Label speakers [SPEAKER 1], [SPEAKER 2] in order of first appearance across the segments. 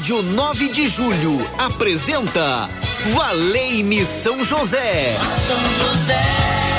[SPEAKER 1] Rádio 9 de Julho apresenta Valei-me São José. São José.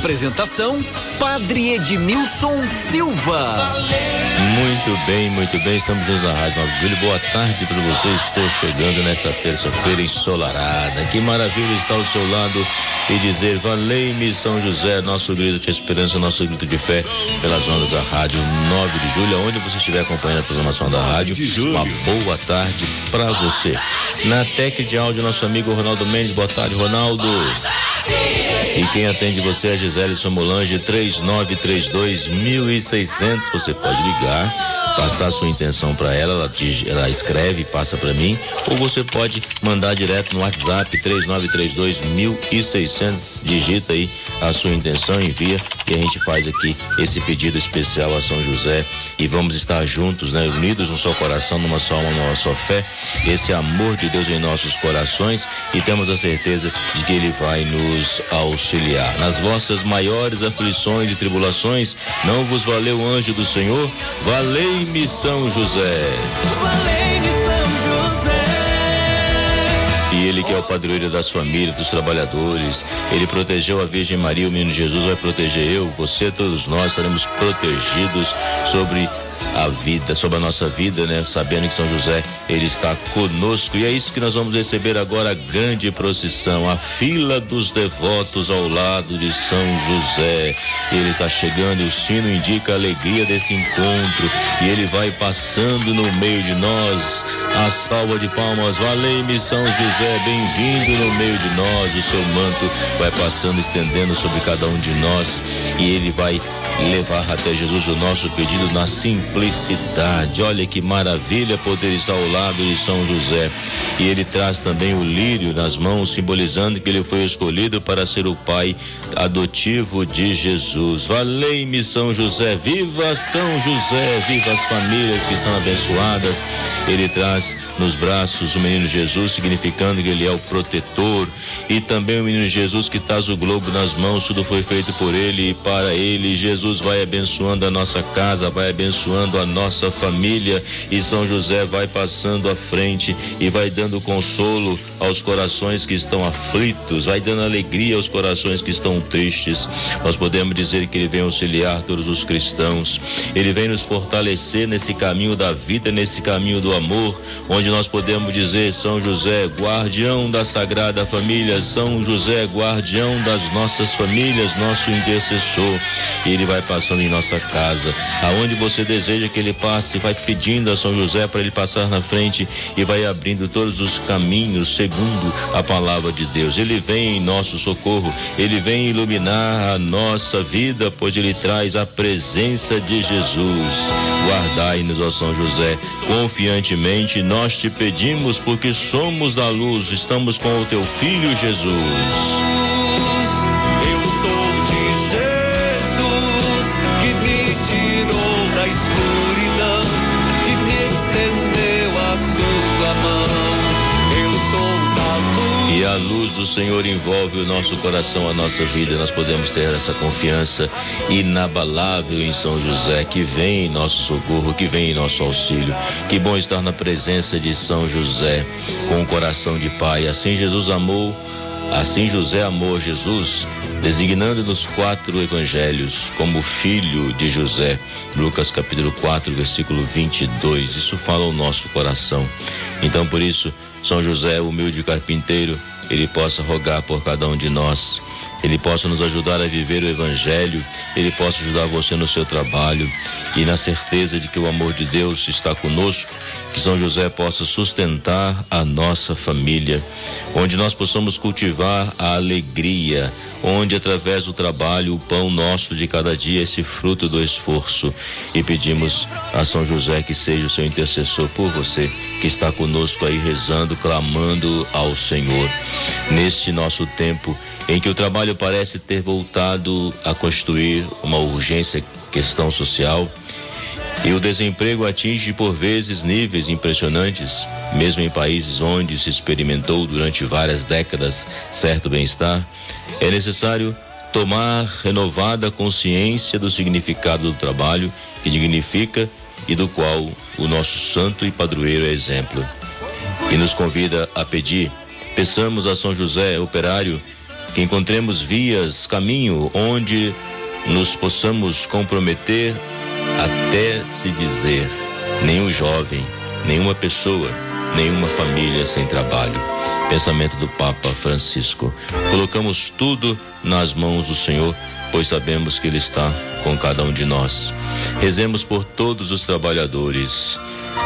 [SPEAKER 1] Apresentação Padre Edmilson Silva.
[SPEAKER 2] Muito bem, muito bem. Estamos na Rádio 9 de Julho. Boa tarde para você. Estou chegando nessa terça-feira ensolarada. Que maravilha estar ao seu lado e dizer: Valei-me São José, nosso grito de esperança, nosso grito de fé, pelas ondas da Rádio 9 de Julho. Onde você estiver acompanhando a programação da rádio, uma boa tarde para você. Na técnica de áudio, nosso amigo Ronaldo Mendes. Boa tarde, Ronaldo. E quem atende você é Gisele Somolange, 3932 1600. Você pode ligar, passar a sua intenção para ela, ela, ela escreve, passa para mim, ou você pode mandar direto no WhatsApp 3932 1600. Digita aí a sua intenção, envia e a gente faz aqui esse pedido especial a São José e vamos estar juntos, né, unidos no seu coração, numa só alma, numa só fé. Esse amor de Deus em nossos corações e temos a certeza de que ele vai nos auxiliar. Nas vossas maiores aflições e tribulações, não vos valeu o anjo do Senhor? Valei-me São José. Valei-me São José. E ele que é o padroeiro das famílias, dos trabalhadores, ele protegeu a Virgem Maria, o menino Jesus vai proteger eu, você, todos nós estaremos protegidos sobre a vida, sobre a nossa vida, né? Sabendo que São José, ele está conosco. E é isso que nós vamos receber agora a grande procissão, a fila dos devotos ao lado de São José. Ele está chegando o sino indica a alegria desse encontro. E ele vai passando no meio de nós. A salva de palmas, valei-me São José, bem-vindo no meio de nós. O seu manto vai passando, estendendo sobre cada um de nós. E ele vai levar até Jesus o nosso pedido na simplicidade. Olha que maravilha poder estar ao lado de São José. E ele traz também o lírio nas mãos, simbolizando que ele foi escolhido para ser o pai adotivo de Jesus. Valei-me São José, viva São José, viva as famílias que são abençoadas. Ele traz nos braços o menino Jesus, significando que ele é o protetor, e também o menino Jesus que traz o globo nas mãos, tudo foi feito por ele e para ele. Jesus vai abençoando a nossa casa, vai abençoando a nossa família e São José vai passando à frente e vai dando consolo aos corações que estão aflitos, vai dando alegria aos corações que estão tristes. Nós podemos dizer que ele vem auxiliar todos os cristãos, ele vem nos fortalecer nesse caminho da vida, nesse caminho do amor, onde nós podemos dizer São José, guardião da Sagrada Família, São José, guardião das nossas famílias, nosso intercessor. Ele vai passando em nossa casa. Aonde você deseja que ele passe, vai pedindo a São José para ele passar na frente e vai abrindo todos os caminhos segundo a palavra de Deus. Ele vem em nosso socorro, ele vem iluminar a nossa vida, pois ele traz a presença de Jesus. Guardai-nos, ó São José, confiantemente nós te pedimos, porque somos da luz, estamos com o teu filho Jesus. Senhor envolve o nosso coração, a nossa vida, nós podemos ter essa confiança inabalável em São José, que vem em nosso socorro, que vem em nosso auxílio. Que bom estar na presença de São José, com o coração de Pai. Assim Jesus amou, assim José amou Jesus, designando nos quatro evangelhos como filho de José. Lucas capítulo 4, versículo 22. Isso fala o nosso coração. Então, por isso, São José, humilde carpinteiro, ele possa rogar por cada um de nós, ele possa nos ajudar a viver o Evangelho, ele possa ajudar você no seu trabalho. E na certeza de que o amor de Deus está conosco, que São José possa sustentar a nossa família, onde nós possamos cultivar a alegria, onde através do trabalho o pão nosso de cada dia esse fruto do esforço e pedimos a São José que seja o seu intercessor por você que está conosco aí rezando, clamando ao Senhor. Neste nosso tempo em que o trabalho parece ter voltado a constituir uma urgência questão social, e o desemprego atinge por vezes níveis impressionantes, mesmo em países onde se experimentou durante várias décadas certo bem-estar. É necessário tomar renovada consciência do significado do trabalho que dignifica e do qual o nosso santo e padroeiro é exemplo. E nos convida a pedir, peçamos a São José, operário, que encontremos vias, caminho onde nos possamos comprometer até se dizer nenhum jovem, nenhuma pessoa, nenhuma família sem trabalho. Pensamento do Papa Francisco. Colocamos tudo nas mãos do Senhor, pois sabemos que Ele está com cada um de nós. Rezemos por todos os trabalhadores.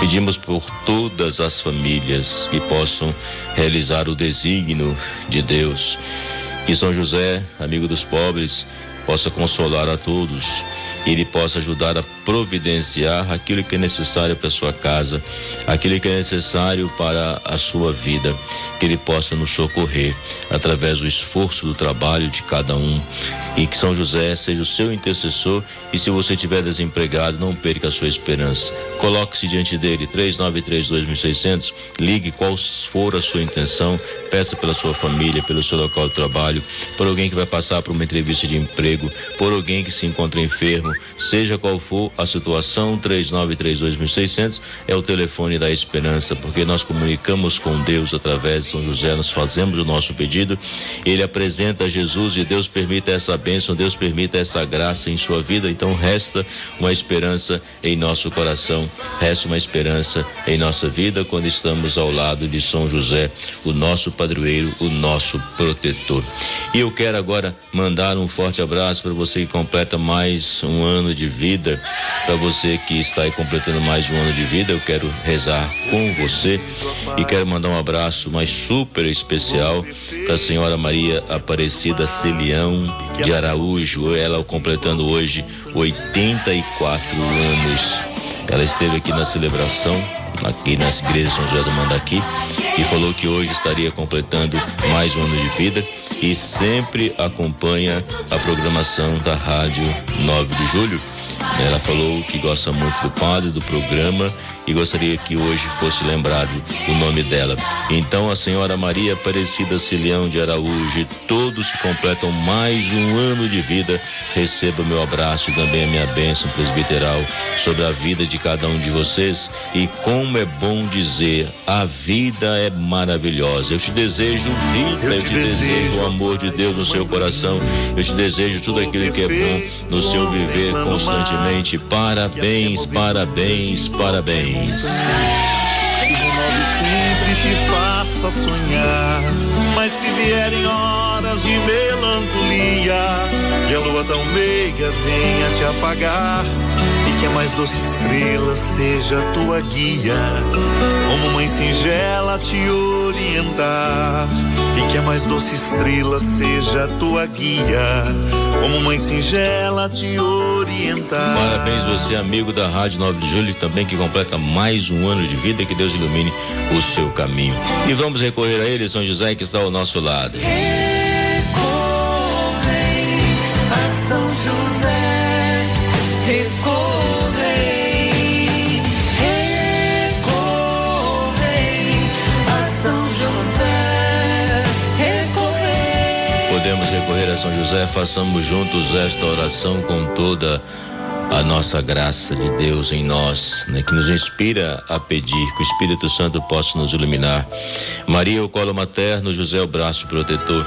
[SPEAKER 2] Pedimos por todas as famílias que possam realizar o desígnio de Deus. Que São José, amigo dos pobres, possa consolar a todos que ele possa ajudar a providenciar aquilo que é necessário para sua casa, aquilo que é necessário para a sua vida, que ele possa nos socorrer através do esforço do trabalho de cada um e que São José seja o seu intercessor e se você estiver desempregado, não perca a sua esperança. Coloque-se diante dele, 3932-1600, ligue qual for a sua intenção, peça pela sua família, pelo seu local de trabalho, por alguém que vai passar por uma entrevista de emprego, por alguém que se encontra enfermo, seja qual for a situação, 3932.600 é o telefone da esperança, porque nós comunicamos com Deus através de São José, nós fazemos o nosso pedido, ele apresenta Jesus e Deus permita essa bênção, Deus permita essa graça em sua vida, então resta uma esperança em nosso coração, resta uma esperança em nossa vida quando estamos ao lado de São José, o nosso padroeiro, o nosso protetor. E eu quero agora mandar um forte abraço para você que completa mais um ano de vida. Para você que está aí completando mais um ano de vida, eu quero rezar com você e quero mandar um abraço mais super especial para a senhora Maria Aparecida Celião de Araújo, ela completando hoje 84 anos. Ela esteve aqui na celebração, aqui na igreja São José do Mandaqui, e falou que hoje estaria completando mais um ano de vida e sempre acompanha a programação da Rádio 9 de Julho. Ela falou que gosta muito do padre, do programa e gostaria que hoje fosse lembrado o nome dela. Então, a senhora Maria Aparecida Cilião de Araújo e todos que completam mais um ano de vida, receba meu abraço e também a minha bênção presbiteral sobre a vida de cada um de vocês. E como é bom dizer, a vida é maravilhosa. Eu te desejo vida, eu te, eu te desejo, desejo o amor de Deus no seu coração, eu te desejo tudo aquilo que é bom no seu viver constantemente. Parabéns, parabéns, parabéns parabéns.
[SPEAKER 3] Sempre te faça sonhar. Mas se vierem horas de melancolia e a lua tão meiga venha te afagar que a mais doce estrela seja tua guia, como mãe singela te orientar. E que a mais doce estrela seja tua guia, como mãe singela te orientar.
[SPEAKER 2] Parabéns você, amigo da Rádio 9 de Julho, também que completa mais um ano de vida, que Deus ilumine o seu caminho. E vamos recorrer a ele, São José, que está ao nosso lado. recorrer São José, façamos juntos esta oração com toda a nossa graça de Deus em nós, né, que nos inspira a pedir que o Espírito Santo possa nos iluminar. Maria, o colo materno, José, o braço protetor.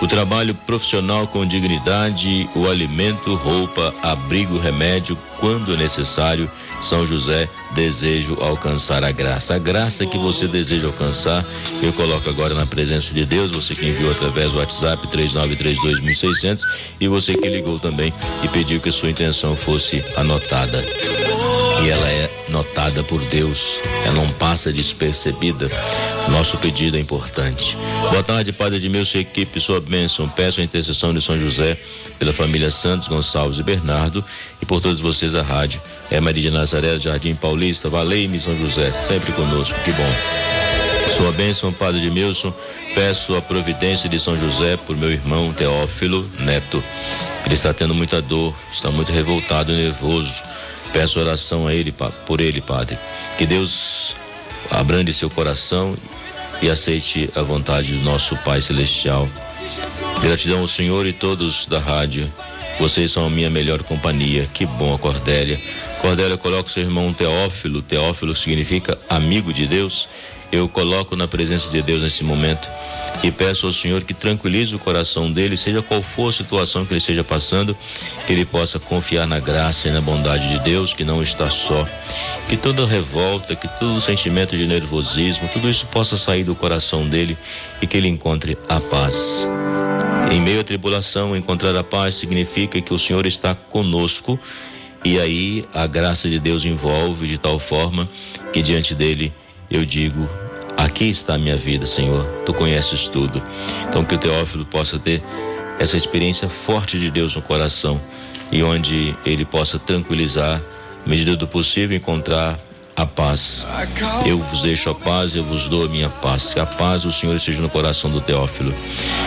[SPEAKER 2] o trabalho profissional com dignidade, o alimento, roupa, abrigo, remédio, quando necessário. São José, desejo alcançar a graça. A graça que você deseja alcançar, eu coloco agora na presença de Deus. Você que enviou através do WhatsApp 3932.600 e você que ligou também e pediu que sua intenção fosse anotada e ela é notada por Deus, ela não passa despercebida. Nosso pedido é importante. Boa tarde, Padre Edmilson, equipe, sua bênção. Peço a intercessão de São José, pela família Santos, Gonçalves e Bernardo e por todos vocês a rádio. É Maria de Nazaré, Jardim Paulista, Valei-me São José, sempre conosco, que bom. Sua bênção, Padre Edmilson, peço a providência de São José por meu irmão Teófilo Neto. Ele está tendo muita dor, está muito revoltado nervoso Peço oração a ele, por ele, Padre. Que Deus abrande seu coração e aceite a vontade do nosso Pai Celestial. Gratidão ao Senhor e todos da rádio. Vocês são a minha melhor companhia. Que bom a Cordélia. Cordélia, coloca seu irmão Teófilo. Teófilo significa amigo de Deus. Eu coloco na presença de Deus nesse momento e peço ao Senhor que tranquilize o coração dele, seja qual for a situação que ele esteja passando, que ele possa confiar na graça e na bondade de Deus, que não está só. Que toda revolta, que todo sentimento de nervosismo, tudo isso possa sair do coração dele e que ele encontre a paz. Em meio à tribulação, encontrar a paz significa que o Senhor está conosco e aí a graça de Deus envolve de tal forma que diante dele eu digo: Aqui está a minha vida, Senhor. Tu conheces tudo. Então que o Teófilo possa ter essa experiência forte de Deus no coração e onde ele possa tranquilizar, à medida do possível, encontrar a paz. Eu vos deixo a paz, eu vos dou a minha paz. Que a paz do Senhor esteja no coração do Teófilo.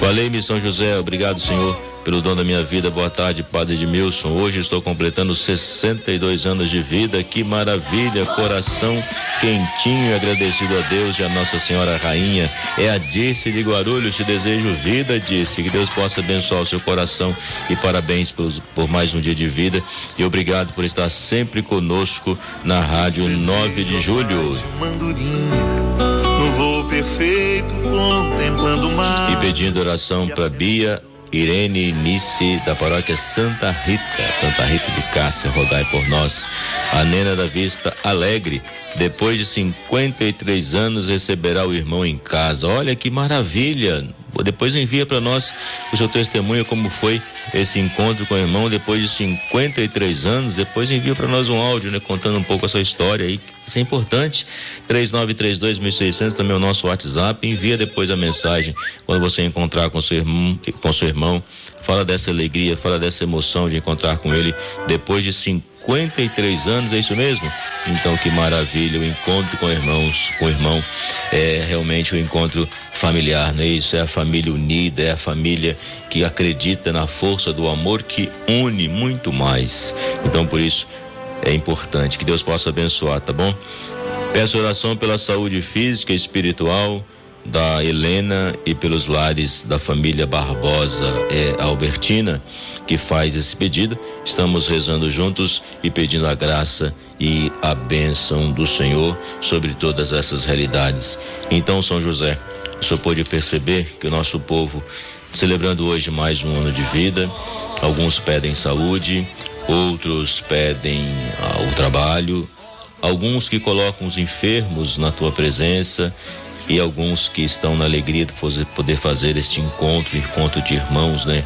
[SPEAKER 2] Valei-me, São José. Obrigado, Senhor pelo dom da minha vida. Boa tarde, Padre Edmilson. Hoje estou completando 62 anos de vida. Que maravilha, coração quentinho e agradecido a Deus e a Nossa Senhora Rainha. É a Disse de Guarulhos. Te desejo vida, Disse. Que Deus possa abençoar o seu coração e parabéns por, por mais um dia de vida. E obrigado por estar sempre conosco na Rádio 9 de Julho. No voo perfeito, contemplando o mar. E pedindo oração para Bia Irene Nice, da paróquia Santa Rita, Santa Rita de Cássia, rodai por nós. A Nena da Vista Alegre, depois de 53 anos, receberá o irmão em casa. Olha que maravilha! Depois envia para nós o seu testemunho, como foi esse encontro com o irmão depois de 53 anos. Depois envia para nós um áudio, né, contando um pouco essa história aí. Isso é importante. 3932.600 também é o nosso WhatsApp. Envia depois a mensagem quando você encontrar com seu irmão, com seu irmão. Fala dessa alegria, fala dessa emoção de encontrar com ele depois de 50 53 anos, é isso mesmo? Então que maravilha, o encontro com irmãos, com irmão é realmente um encontro familiar, não é isso? É a família unida, é a família que acredita na força do amor que une muito mais. Então por isso é importante que Deus possa abençoar, tá bom? Peço oração pela saúde física e espiritual da Helena e pelos lares da família Barbosa Albertina que faz esse pedido. Estamos rezando juntos e pedindo a graça e a bênção do Senhor sobre todas essas realidades. Então, São José, o senhor pode perceber que o nosso povo, celebrando hoje mais um ano de vida, alguns pedem saúde, outros pedem ah, o trabalho, alguns que colocam os enfermos na tua presença e alguns que estão na alegria de poder fazer este encontro, encontro de irmãos, né?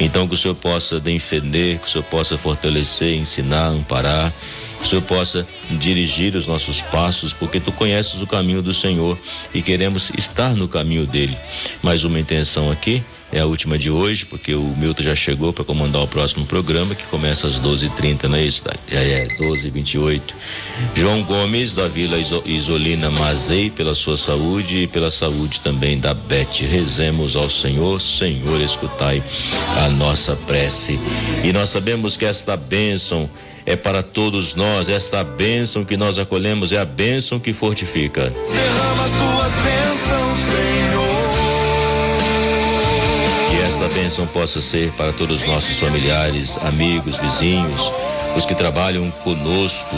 [SPEAKER 2] Então que o Senhor possa defender, que o Senhor possa fortalecer, ensinar, amparar, que o Senhor possa dirigir os nossos passos, porque tu conheces o caminho do Senhor e queremos estar no caminho dele. Mais uma intenção aqui, é a última de hoje, porque o Milton já chegou para comandar o próximo programa, que começa às 12h30, não é isso? Já é 12h28. João Gomes, da Vila Isolina Mazei, pela sua saúde e pela saúde também da Beth. Rezemos ao Senhor, Senhor, escutai a nossa prece. E nós sabemos que esta bênção é para todos nós, essa bênção que nós acolhemos é a bênção que fortifica. Derrama as tuas bênçãos, Senhor essa bênção possa ser para todos os nossos familiares, amigos, vizinhos, os que trabalham conosco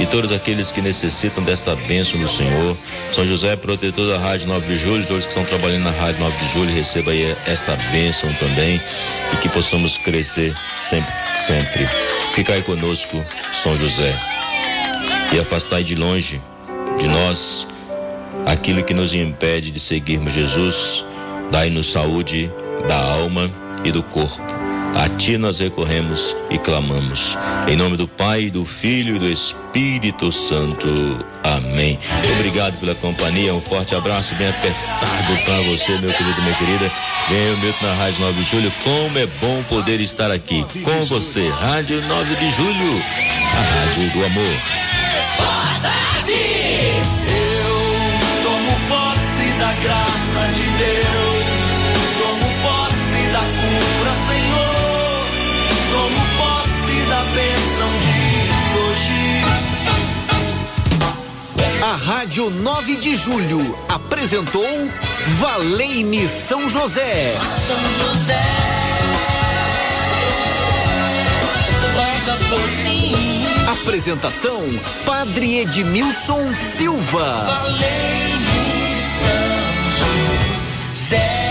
[SPEAKER 2] e todos aqueles que necessitam dessa bênção do Senhor. São José, protetor da Rádio 9 de Julho, todos que estão trabalhando na Rádio 9 de Julho, receba aí esta bênção também e que possamos crescer sempre, sempre. Fica aí conosco, São José, e afastai de longe de nós aquilo que nos impede de seguirmos Jesus. Dai-nos saúde da alma e do corpo a ti nós recorremos e clamamos. Em nome do Pai, do Filho e do Espírito Santo. Amém. Obrigado pela companhia. Um forte abraço bem apertado para você, meu querido, minha querida. Venha o Milton na Rádio 9 de Julho. Como é bom poder estar aqui com você. Rádio 9 de Julho, a Rádio do Amor.
[SPEAKER 3] Eu tomo posse da graça de Deus.
[SPEAKER 1] Rádio 9 de Julho apresentou Valei-me São José. São José. Apresentação Padre Edmilson Silva. Valei-me São José.